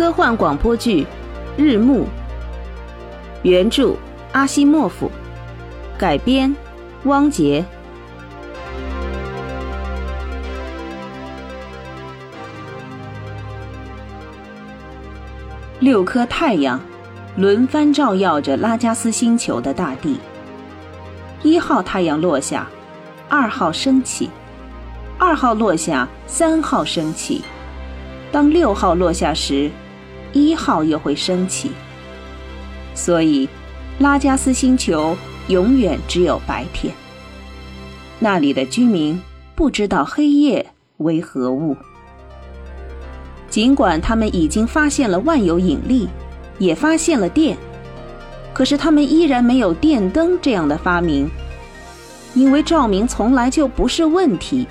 科幻广播剧《日暮》，原著阿西莫夫，改编汪杰。六颗太阳轮番照耀着拉加斯星球的大地。一号太阳落下，二号升起；二号落下，三号升起。当六号落下时，一号又会升起。所以，拉加斯星球永远只有白天。那里的居民不知道黑夜为何物。尽管他们已经发现了万有引力，也发现了电，可是他们依然没有电灯这样的发明，因为照明从来就不是问题。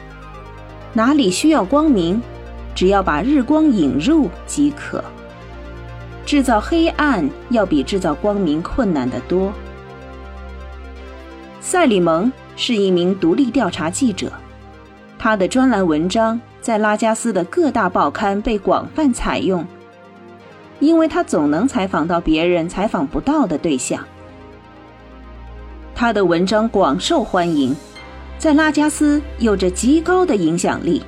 哪里需要光明？只要把日光引入即可。制造黑暗要比制造光明困难得多。塞里蒙是一名独立调查记者，他的专栏文章在拉加斯的各大报刊被广泛采用，因为他总能采访到别人采访不到的对象。他的文章广受欢迎，在拉加斯有着极高的影响力。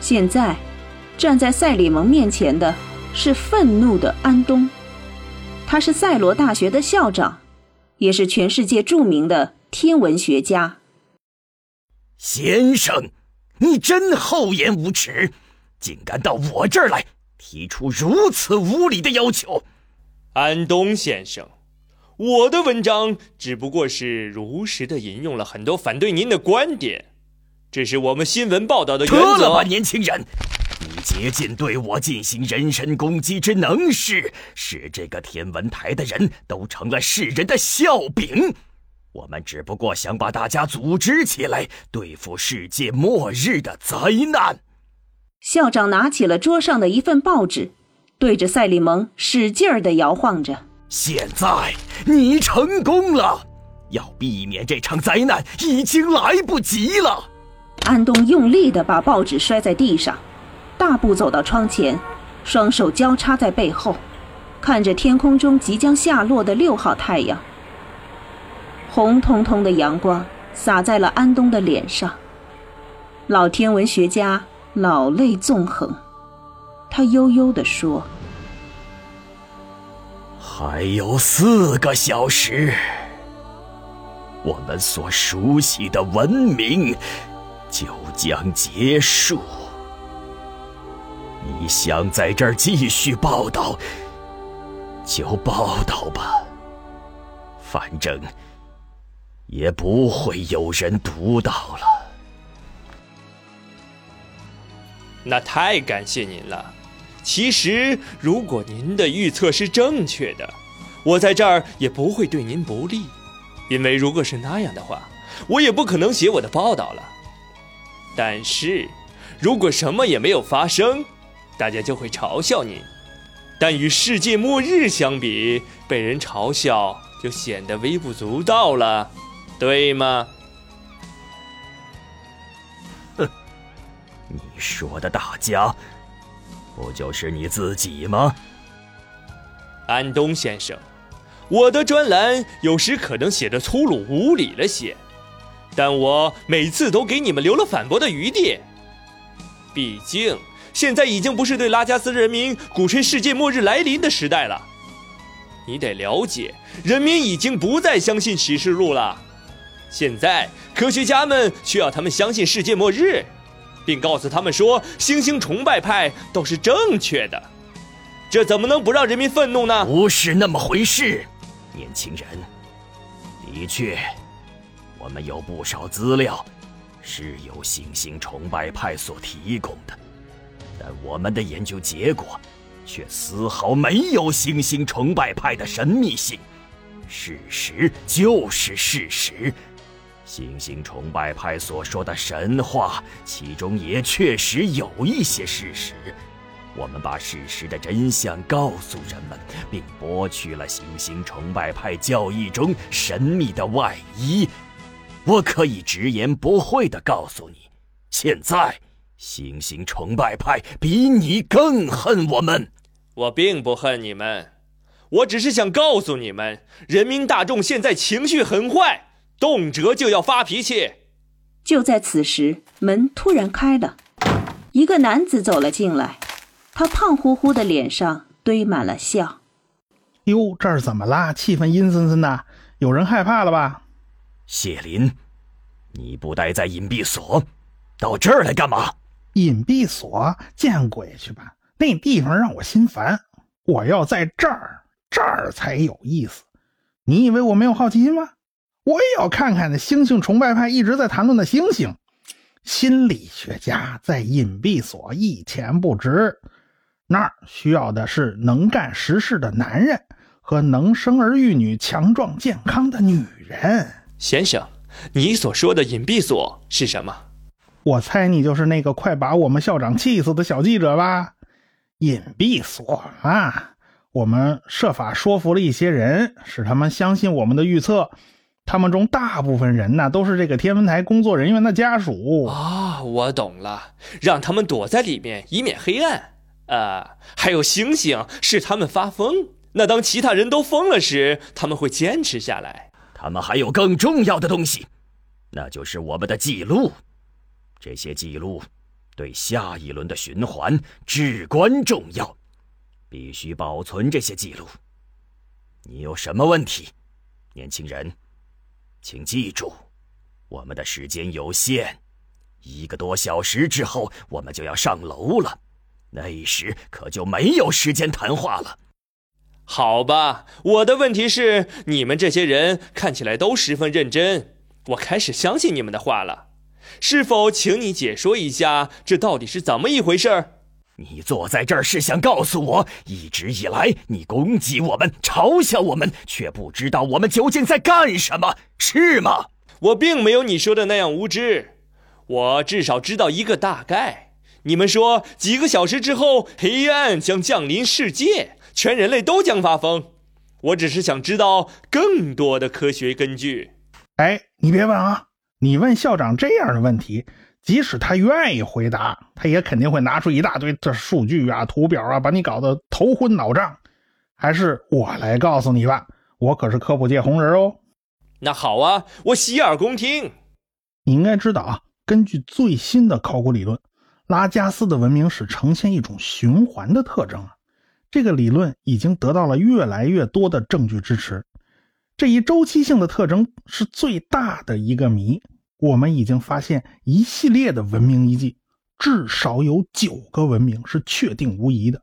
现在，站在塞里蒙面前的是愤怒的安东，他是塞罗大学的校长，也是全世界著名的天文学家。先生，你真厚颜无耻，竟敢到我这儿来提出如此无理的要求！安东先生，我的文章只不过是如实的引用了很多反对您的观点。这是我们新闻报道的原则。得了吧，年轻人！你竭尽对我进行人身攻击之能事，使这个天文台的人都成了世人的笑柄。我们只不过想把大家组织起来，对付世界末日的灾难。校长拿起了桌上的一份报纸，对着赛利蒙使劲儿的摇晃着。现在你成功了，要避免这场灾难已经来不及了。安东用力地把报纸摔在地上，大步走到窗前，双手交叉在背后，看着天空中即将下落的六号太阳。红彤彤的阳光洒在了安东的脸上，老天文学家老泪纵横，他悠悠地说：“还有四个小时，我们所熟悉的文明。”就将结束。你想在这儿继续报道，就报道吧。反正也不会有人读到了。那太感谢您了。其实，如果您的预测是正确的，我在这儿也不会对您不利，因为如果是那样的话，我也不可能写我的报道了。但是，如果什么也没有发生，大家就会嘲笑你。但与世界末日相比，被人嘲笑就显得微不足道了，对吗？哼，你说的大家，不就是你自己吗？安东先生，我的专栏有时可能写的粗鲁无礼了些。但我每次都给你们留了反驳的余地。毕竟，现在已经不是对拉加斯人民鼓吹世界末日来临的时代了。你得了解，人民已经不再相信启示录了。现在，科学家们需要他们相信世界末日，并告诉他们说，星星崇拜派都是正确的。这怎么能不让人民愤怒呢？不是那么回事，年轻人。的确。我们有不少资料是由星星崇拜派所提供的，但我们的研究结果却丝毫没有星星崇拜派的神秘性。事实就是事实，星星崇拜派所说的神话，其中也确实有一些事实。我们把事实的真相告诉人们，并剥去了星星崇拜派教义中神秘的外衣。我可以直言不讳的告诉你，现在星星崇拜派比你更恨我们。我并不恨你们，我只是想告诉你们，人民大众现在情绪很坏，动辄就要发脾气。就在此时，门突然开了，一个男子走了进来，他胖乎乎的脸上堆满了笑。哟，这儿怎么啦？气氛阴森森的，有人害怕了吧？谢林，你不待在隐蔽所，到这儿来干嘛？隐蔽所，见鬼去吧！那地方让我心烦，我要在这儿，这儿才有意思。你以为我没有好奇心吗？我也要看看那星星崇拜派一直在谈论的星星。心理学家在隐蔽所一钱不值，那儿需要的是能干实事的男人和能生儿育女、强壮健康的女人。先生，你所说的隐蔽所是什么？我猜你就是那个快把我们校长气死的小记者吧？隐蔽所啊，我们设法说服了一些人，使他们相信我们的预测。他们中大部分人呢，都是这个天文台工作人员的家属。啊，我懂了，让他们躲在里面，以免黑暗。呃，还有星星，是他们发疯。那当其他人都疯了时，他们会坚持下来。他们还有更重要的东西，那就是我们的记录。这些记录对下一轮的循环至关重要，必须保存这些记录。你有什么问题，年轻人？请记住，我们的时间有限，一个多小时之后我们就要上楼了，那时可就没有时间谈话了。好吧，我的问题是，你们这些人看起来都十分认真，我开始相信你们的话了。是否请你解说一下，这到底是怎么一回事？你坐在这儿是想告诉我，一直以来你攻击我们、嘲笑我们，却不知道我们究竟在干什么，是吗？我并没有你说的那样无知，我至少知道一个大概。你们说几个小时之后，黑暗将降临世界，全人类都将发疯。我只是想知道更多的科学根据。哎，你别问啊！你问校长这样的问题。即使他愿意回答，他也肯定会拿出一大堆的数据啊、图表啊，把你搞得头昏脑胀。还是我来告诉你吧，我可是科普界红人哦。那好啊，我洗耳恭听。你应该知道啊，根据最新的考古理论，拉加斯的文明史呈现一种循环的特征啊。这个理论已经得到了越来越多的证据支持。这一周期性的特征是最大的一个谜。我们已经发现一系列的文明遗迹，至少有九个文明是确定无疑的。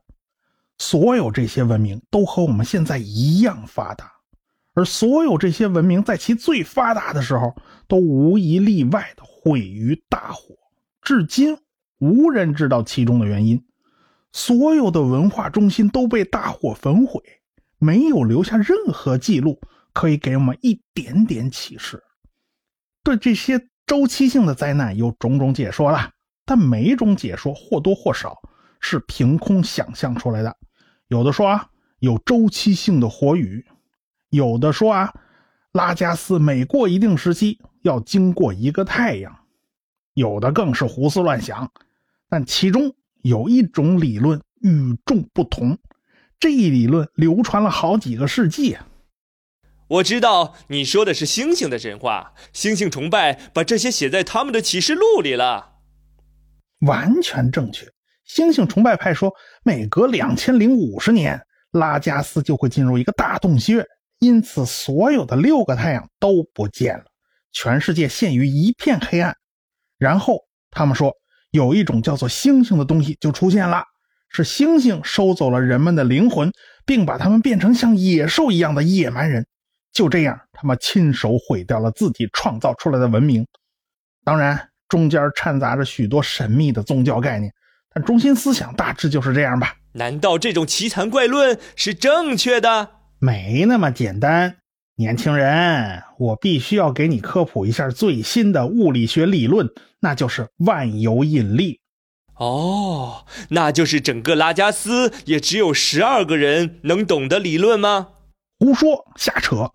所有这些文明都和我们现在一样发达，而所有这些文明在其最发达的时候，都无一例外的毁于大火。至今无人知道其中的原因。所有的文化中心都被大火焚毁，没有留下任何记录可以给我们一点点启示。对这些周期性的灾难有种种解说了，但每一种解说或多或少是凭空想象出来的。有的说啊，有周期性的火雨；有的说啊，拉加斯每过一定时期要经过一个太阳；有的更是胡思乱想。但其中有一种理论与众不同，这一理论流传了好几个世纪啊。我知道你说的是星星的神话，星星崇拜把这些写在他们的启示录里了，完全正确。星星崇拜派说，每隔两千零五十年，拉加斯就会进入一个大洞穴，因此所有的六个太阳都不见了，全世界陷于一片黑暗。然后他们说，有一种叫做星星的东西就出现了，是星星收走了人们的灵魂，并把他们变成像野兽一样的野蛮人。就这样，他们亲手毁掉了自己创造出来的文明。当然，中间掺杂着许多神秘的宗教概念，但中心思想大致就是这样吧。难道这种奇谈怪论是正确的？没那么简单，年轻人，我必须要给你科普一下最新的物理学理论，那就是万有引力。哦，那就是整个拉加斯也只有十二个人能懂的理论吗？胡说，瞎扯。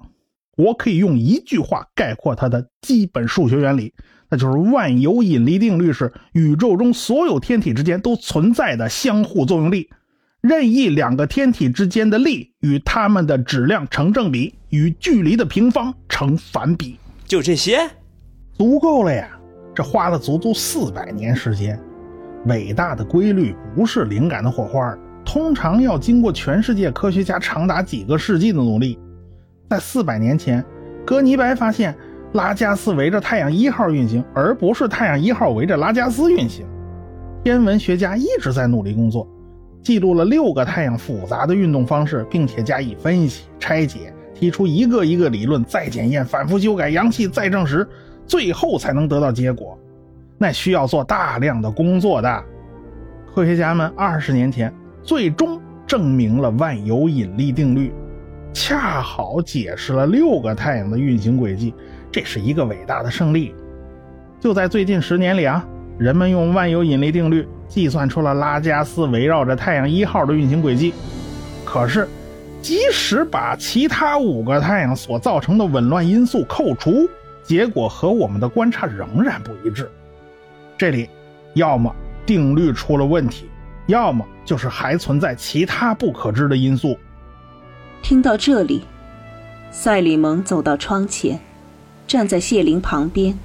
我可以用一句话概括它的基本数学原理，那就是万有引力定律是宇宙中所有天体之间都存在的相互作用力，任意两个天体之间的力与它们的质量成正比，与距离的平方成反比。就这些，足够了呀！这花了足足四百年时间。伟大的规律不是灵感的火花，通常要经过全世界科学家长达几个世纪的努力。在四百年前，哥尼白发现拉加斯围着太阳一号运行，而不是太阳一号围着拉加斯运行。天文学家一直在努力工作，记录了六个太阳复杂的运动方式，并且加以分析、拆解，提出一个一个理论，再检验、反复修改、扬弃、再证实，最后才能得到结果。那需要做大量的工作的。科学家们二十年前最终证明了万有引力定律。恰好解释了六个太阳的运行轨迹，这是一个伟大的胜利。就在最近十年里啊，人们用万有引力定律计算出了拉加斯围绕着太阳一号的运行轨迹。可是，即使把其他五个太阳所造成的紊乱因素扣除，结果和我们的观察仍然不一致。这里，要么定律出了问题，要么就是还存在其他不可知的因素。听到这里，赛里蒙走到窗前，站在谢灵旁边，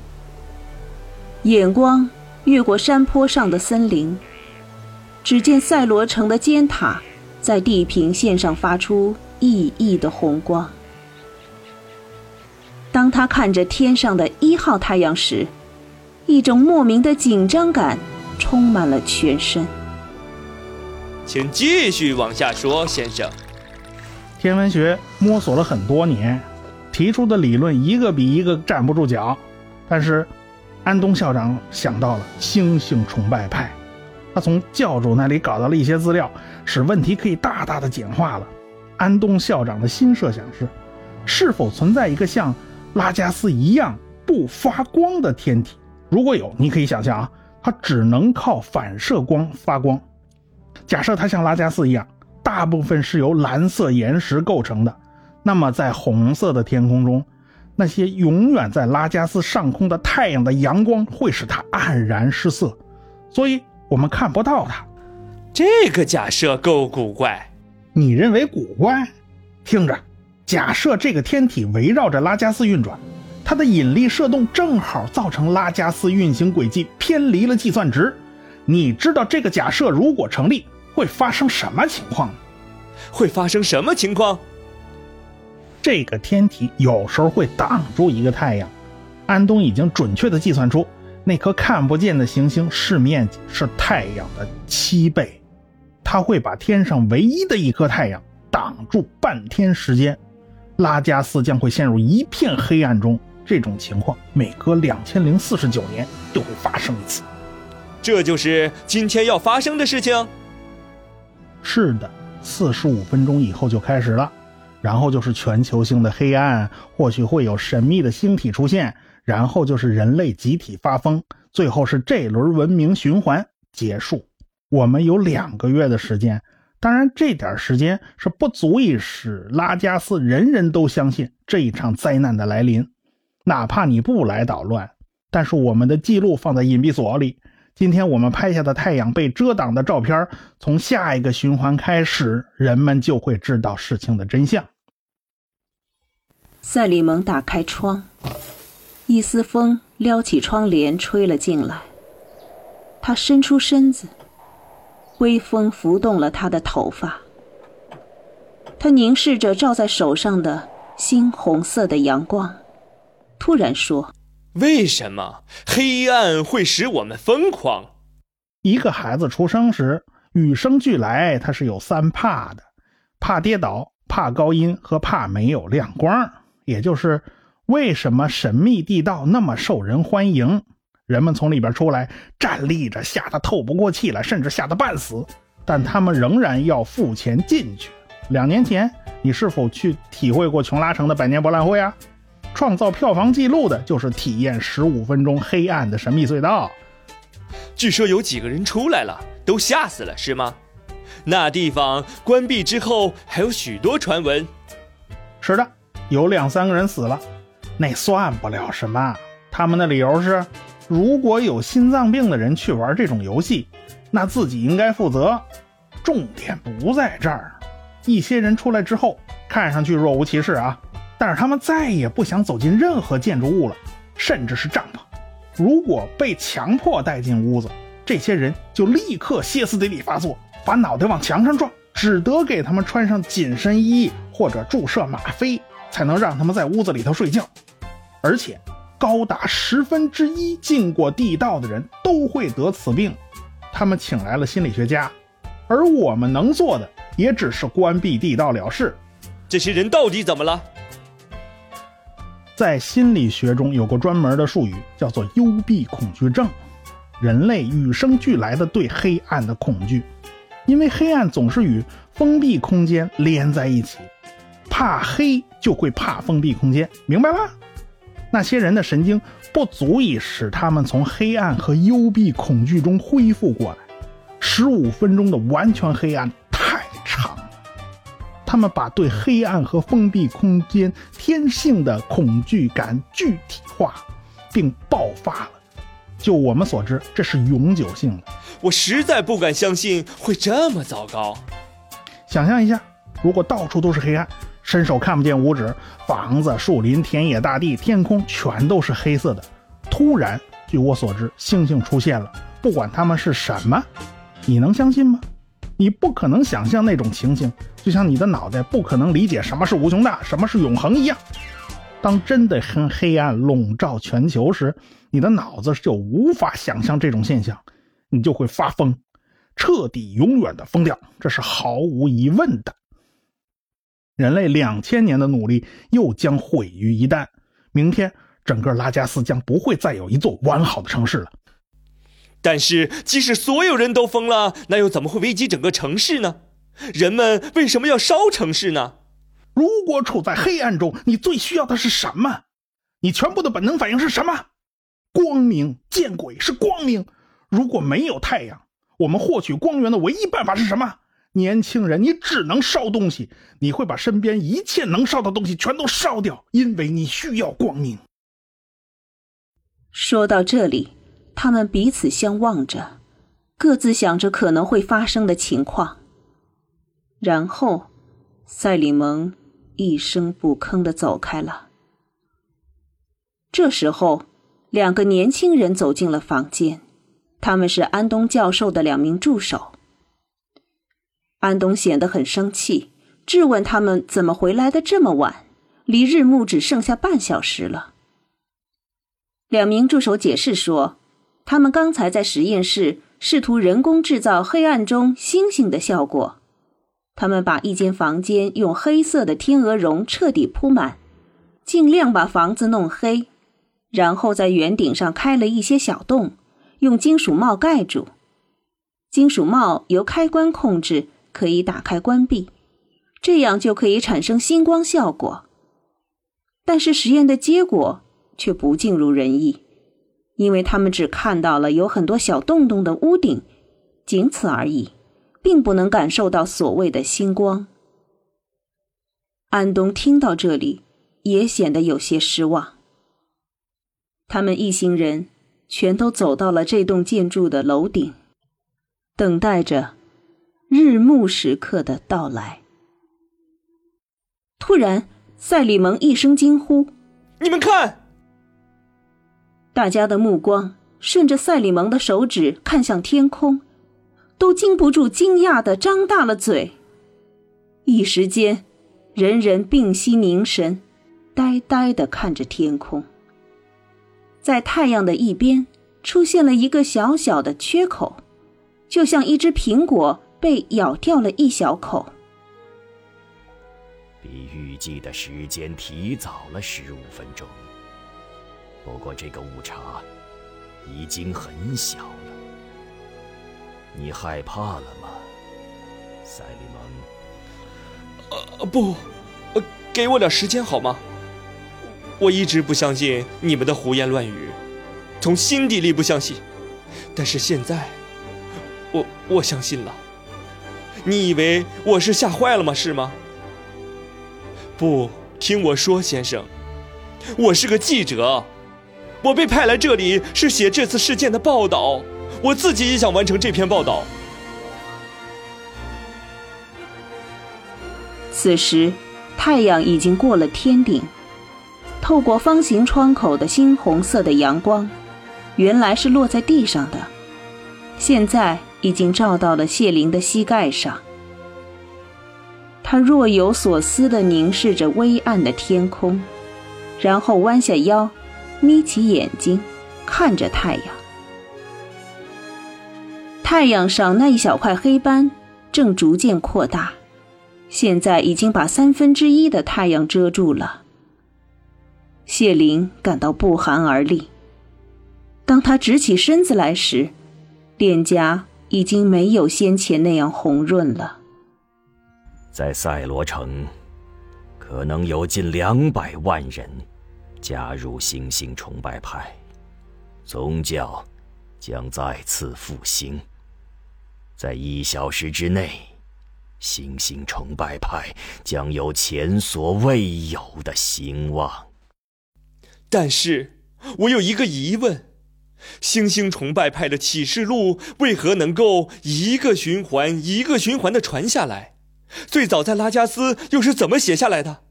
眼光越过山坡上的森林，只见赛罗城的尖塔在地平线上发出熠熠的红光。当他看着天上的一号太阳时，一种莫名的紧张感充满了全身。请继续往下说，先生。天文学摸索了很多年，提出的理论一个比一个站不住脚。但是，安东校长想到了星星崇拜派，他从教主那里搞到了一些资料，使问题可以大大的简化了。安东校长的新设想是：是否存在一个像拉加斯一样不发光的天体？如果有，你可以想象啊，它只能靠反射光发光。假设它像拉加斯一样。大部分是由蓝色岩石构成的，那么在红色的天空中，那些永远在拉加斯上空的太阳的阳光会使它黯然失色，所以我们看不到它。这个假设够古怪。你认为古怪？听着，假设这个天体围绕着拉加斯运转，它的引力射动正好造成拉加斯运行轨迹偏离了计算值。你知道这个假设如果成立？会发生什么情况呢？会发生什么情况？这个天体有时候会挡住一个太阳。安东已经准确的计算出，那颗看不见的行星视面积是太阳的七倍。它会把天上唯一的一颗太阳挡住半天时间，拉加斯将会陷入一片黑暗中。这种情况每隔两千零四十九年就会发生一次。这就是今天要发生的事情。是的，四十五分钟以后就开始了，然后就是全球性的黑暗，或许会有神秘的星体出现，然后就是人类集体发疯，最后是这轮文明循环结束。我们有两个月的时间，当然这点时间是不足以使拉加斯人人都相信这一场灾难的来临，哪怕你不来捣乱，但是我们的记录放在隐蔽所里。今天我们拍下的太阳被遮挡的照片，从下一个循环开始，人们就会知道事情的真相。赛里蒙打开窗，一丝风撩起窗帘吹了进来。他伸出身子，微风拂动了他的头发。他凝视着照在手上的猩红色的阳光，突然说。为什么黑暗会使我们疯狂？一个孩子出生时与生俱来，他是有三怕的：怕跌倒、怕高音和怕没有亮光。也就是为什么神秘地道那么受人欢迎，人们从里边出来站立着，吓得透不过气来，甚至吓得半死，但他们仍然要付钱进去。两年前，你是否去体会过琼拉城的百年博览会啊？创造票房纪录的就是体验十五分钟黑暗的神秘隧道。据说有几个人出来了，都吓死了，是吗？那地方关闭之后还有许多传闻。是的，有两三个人死了，那算不了什么。他们的理由是，如果有心脏病的人去玩这种游戏，那自己应该负责。重点不在这儿。一些人出来之后，看上去若无其事啊，但是他们再也不想走进任何建筑物了，甚至是帐篷。如果被强迫带进屋子，这些人就立刻歇斯底里发作，把脑袋往墙上撞，只得给他们穿上紧身衣或者注射吗啡，才能让他们在屋子里头睡觉。而且，高达十分之一进过地道的人都会得此病。他们请来了心理学家，而我们能做的也只是关闭地道了事。这些人到底怎么了？在心理学中有个专门的术语，叫做幽闭恐惧症。人类与生俱来的对黑暗的恐惧，因为黑暗总是与封闭空间连在一起，怕黑就会怕封闭空间，明白吗？那些人的神经不足以使他们从黑暗和幽闭恐惧中恢复过来，十五分钟的完全黑暗。他们把对黑暗和封闭空间天性的恐惧感具体化，并爆发了。就我们所知，这是永久性的。我实在不敢相信会这么糟糕。想象一下，如果到处都是黑暗，伸手看不见五指，房子、树林、田野、大地、天空全都是黑色的。突然，据我所知，星星出现了，不管它们是什么，你能相信吗？你不可能想象那种情形，就像你的脑袋不可能理解什么是无穷大，什么是永恒一样。当真的黑黑暗笼罩全球时，你的脑子就无法想象这种现象，你就会发疯，彻底永远的疯掉，这是毫无疑问的。人类两千年的努力又将毁于一旦，明天整个拉加斯将不会再有一座完好的城市了。但是，即使所有人都疯了，那又怎么会危及整个城市呢？人们为什么要烧城市呢？如果处在黑暗中，你最需要的是什么？你全部的本能反应是什么？光明！见鬼，是光明！如果没有太阳，我们获取光源的唯一办法是什么？年轻人，你只能烧东西，你会把身边一切能烧的东西全都烧掉，因为你需要光明。说到这里，他们彼此相望着，各自想着可能会发生的情况，然后，赛里蒙。一声不吭的走开了。这时候，两个年轻人走进了房间，他们是安东教授的两名助手。安东显得很生气，质问他们怎么回来的这么晚，离日暮只剩下半小时了。两名助手解释说，他们刚才在实验室试图人工制造黑暗中星星的效果。他们把一间房间用黑色的天鹅绒彻底铺满，尽量把房子弄黑，然后在圆顶上开了一些小洞，用金属帽盖住。金属帽由开关控制，可以打开关闭，这样就可以产生星光效果。但是实验的结果却不尽如人意，因为他们只看到了有很多小洞洞的屋顶，仅此而已。并不能感受到所谓的星光。安东听到这里，也显得有些失望。他们一行人全都走到了这栋建筑的楼顶，等待着日暮时刻的到来。突然，赛里蒙一声惊呼：“你们看！”大家的目光顺着赛里蒙的手指看向天空。都禁不住惊讶的张大了嘴，一时间，人人屏息凝神，呆呆的看着天空。在太阳的一边出现了一个小小的缺口，就像一只苹果被咬掉了一小口。比预计的时间提早了十五分钟，不过这个误差已经很小了。你害怕了吗，赛利蒙？呃，不，给我点时间好吗？我一直不相信你们的胡言乱语，从心底里不相信。但是现在，我我相信了。你以为我是吓坏了吗？是吗？不，听我说，先生，我是个记者，我被派来这里是写这次事件的报道，我自己也想完成这篇报道。此时，太阳已经过了天顶，透过方形窗口的猩红色的阳光，原来是落在地上的，现在已经照到了谢灵的膝盖上。他若有所思地凝视着微暗的天空，然后弯下腰，眯起眼睛，看着太阳。太阳上那一小块黑斑正逐渐扩大。现在已经把三分之一的太阳遮住了。谢灵感到不寒而栗。当他直起身子来时，脸颊已经没有先前那样红润了。在赛罗城，可能有近两百万人加入星星崇拜派，宗教将再次复兴。在一小时之内。星星崇拜派将有前所未有的兴旺。但是，我有一个疑问：星星崇拜派的启示录为何能够一个循环一个循环的传下来？最早在拉加斯又是怎么写下来的？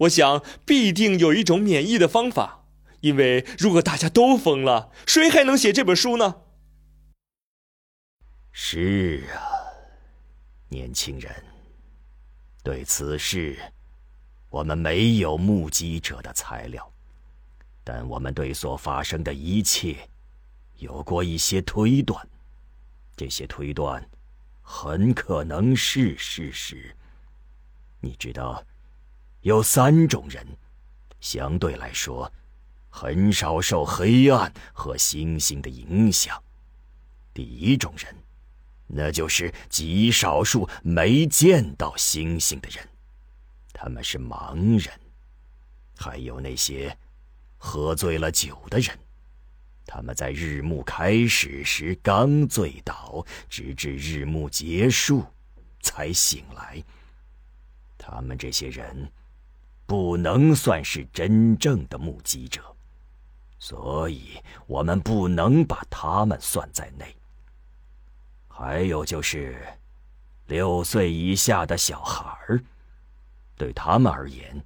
我想必定有一种免疫的方法，因为如果大家都疯了，谁还能写这本书呢？是啊。年轻人，对此事，我们没有目击者的材料，但我们对所发生的一切有过一些推断。这些推断很可能是事实。你知道，有三种人，相对来说，很少受黑暗和星星的影响。第一种人。那就是极少数没见到星星的人，他们是盲人；还有那些喝醉了酒的人，他们在日暮开始时刚醉倒，直至日暮结束才醒来。他们这些人不能算是真正的目击者，所以我们不能把他们算在内。还有就是，六岁以下的小孩儿，对他们而言，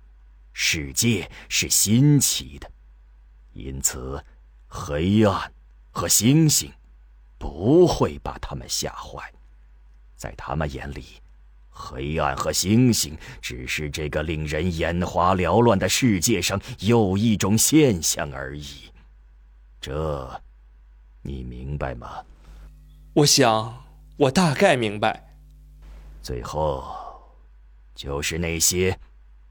世界是新奇的，因此，黑暗和星星不会把他们吓坏。在他们眼里，黑暗和星星只是这个令人眼花缭乱的世界上又一种现象而已。这，你明白吗？我想，我大概明白。最后，就是那些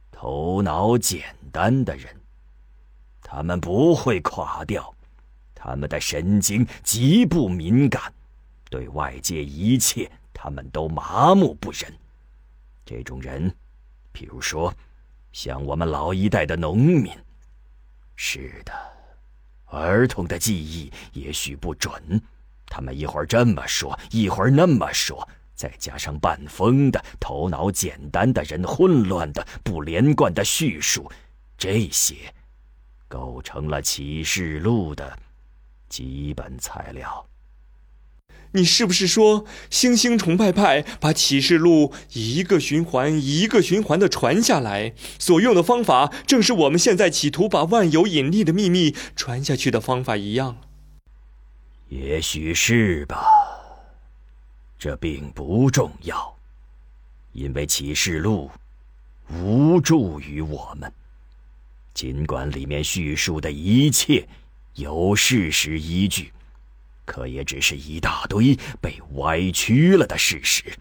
头脑简单的人，他们不会垮掉，他们的神经极不敏感，对外界一切他们都麻木不仁。这种人，比如说，像我们老一代的农民。是的，儿童的记忆也许不准。他们一会儿这么说，一会儿那么说，再加上半疯的、头脑简单的人混乱的、不连贯的叙述，这些构成了启示录的基本材料。你是不是说，星星崇拜派把启示录一个循环一个循环的传下来，所用的方法正是我们现在企图把万有引力的秘密传下去的方法一样？也许是吧，这并不重要，因为启示录无助于我们。尽管里面叙述的一切有事实依据，可也只是一大堆被歪曲了的事实。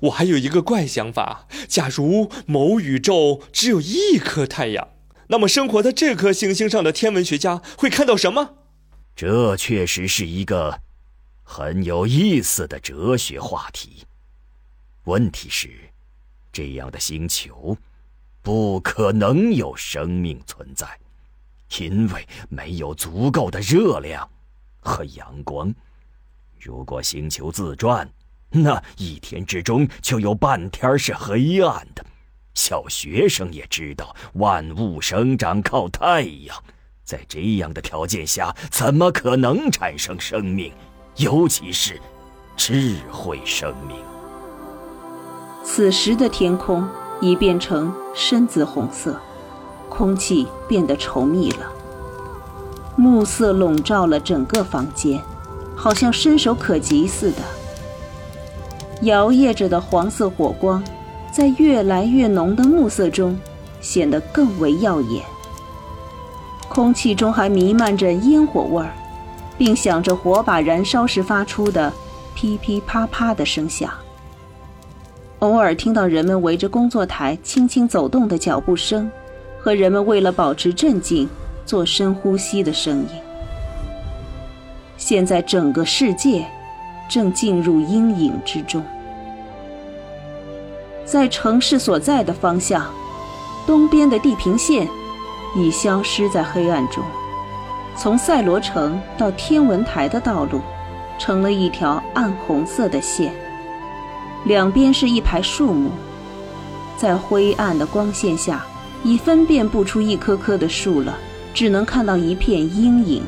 我还有一个怪想法：假如某宇宙只有一颗太阳，那么生活在这颗行星上的天文学家会看到什么？这确实是一个很有意思的哲学话题。问题是，这样的星球不可能有生命存在，因为没有足够的热量和阳光。如果星球自转，那一天之中就有半天是黑暗的。小学生也知道，万物生长靠太阳。在这样的条件下，怎么可能产生生命？尤其是智慧生命。此时的天空已变成深紫红色，空气变得稠密了，暮色笼罩了整个房间，好像伸手可及似的。摇曳着的黄色火光，在越来越浓的暮色中，显得更为耀眼。空气中还弥漫着烟火味儿，并响着火把燃烧时发出的噼噼啪啪的声响。偶尔听到人们围着工作台轻轻走动的脚步声，和人们为了保持镇静做深呼吸的声音。现在整个世界正进入阴影之中，在城市所在的方向，东边的地平线。已消失在黑暗中，从赛罗城到天文台的道路，成了一条暗红色的线。两边是一排树木，在灰暗的光线下，已分辨不出一棵棵的树了，只能看到一片阴影。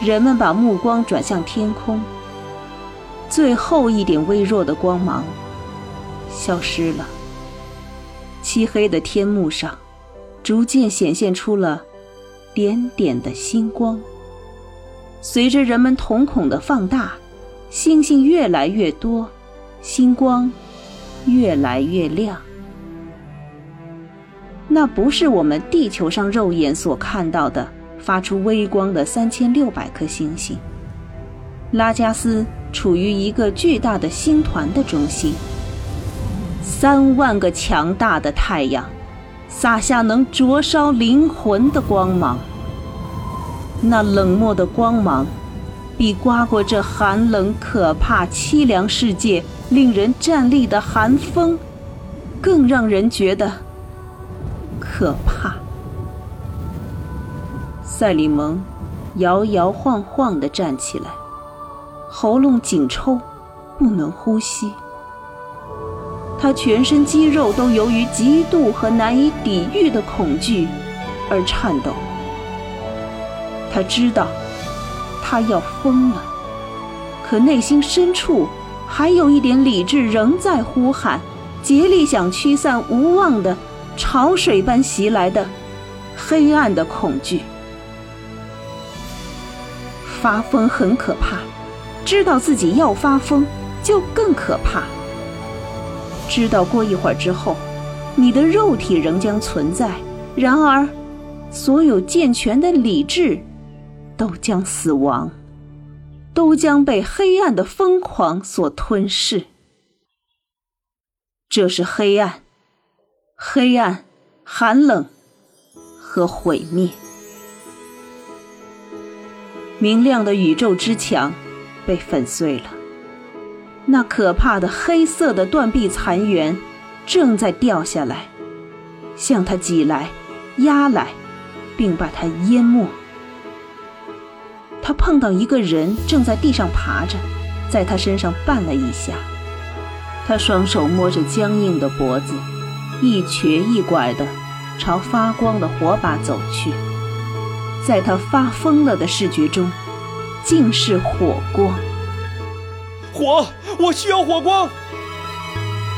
人们把目光转向天空，最后一点微弱的光芒消失了，漆黑的天幕上。逐渐显现出了点点的星光。随着人们瞳孔的放大，星星越来越多，星光越来越亮。那不是我们地球上肉眼所看到的发出微光的三千六百颗星星。拉加斯处于一个巨大的星团的中心，三万个强大的太阳。洒下能灼烧灵魂的光芒，那冷漠的光芒，比刮过这寒冷、可怕、凄凉世界令人站立的寒风，更让人觉得可怕。赛里蒙摇摇晃晃地站起来，喉咙紧抽，不能呼吸。他全身肌肉都由于极度和难以抵御的恐惧而颤抖。他知道，他要疯了，可内心深处还有一点理智仍在呼喊，竭力想驱散无望的潮水般袭来的黑暗的恐惧。发疯很可怕，知道自己要发疯就更可怕。知道过一会儿之后，你的肉体仍将存在，然而，所有健全的理智，都将死亡，都将被黑暗的疯狂所吞噬。这是黑暗，黑暗，寒冷和毁灭。明亮的宇宙之墙被粉碎了。那可怕的黑色的断壁残垣正在掉下来，向他挤来、压来，并把他淹没。他碰到一个人正在地上爬着，在他身上绊了一下。他双手摸着僵硬的脖子，一瘸一拐地朝发光的火把走去。在他发疯了的视觉中，尽是火光。火！我需要火光。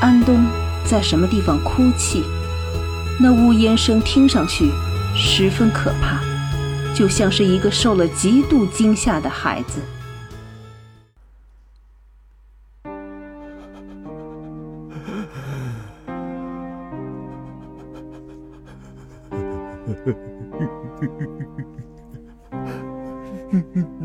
安东在什么地方哭泣？那呜咽声听上去十分可怕，就像是一个受了极度惊吓的孩子。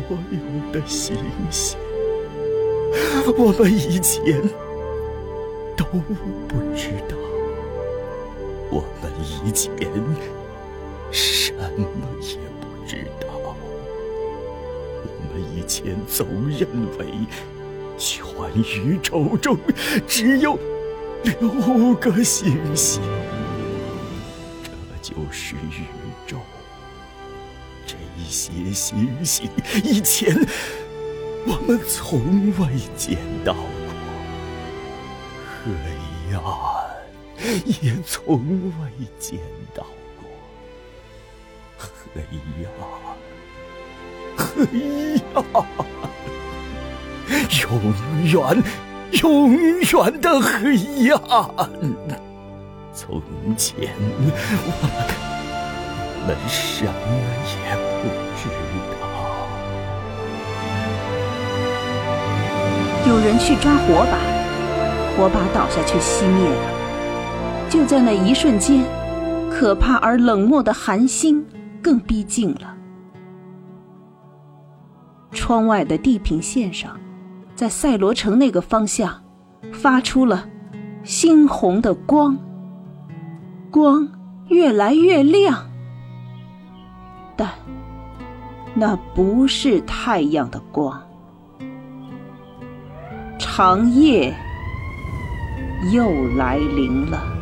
所有的星星，我们以前都不知道，我们以前什么也不知道。我们以前总认为，全宇宙中只有六个星星。这就是宇宙。一些星星，以前我们从未见到过，黑暗也从未见到过，黑暗，黑暗，永远，永远的黑暗。从前，我们什么也有人去抓火把，火把倒下去熄灭了。就在那一瞬间，可怕而冷漠的寒星更逼近了。窗外的地平线上，在赛罗城那个方向，发出了猩红的光。光越来越亮，但那不是太阳的光。长夜又来临了。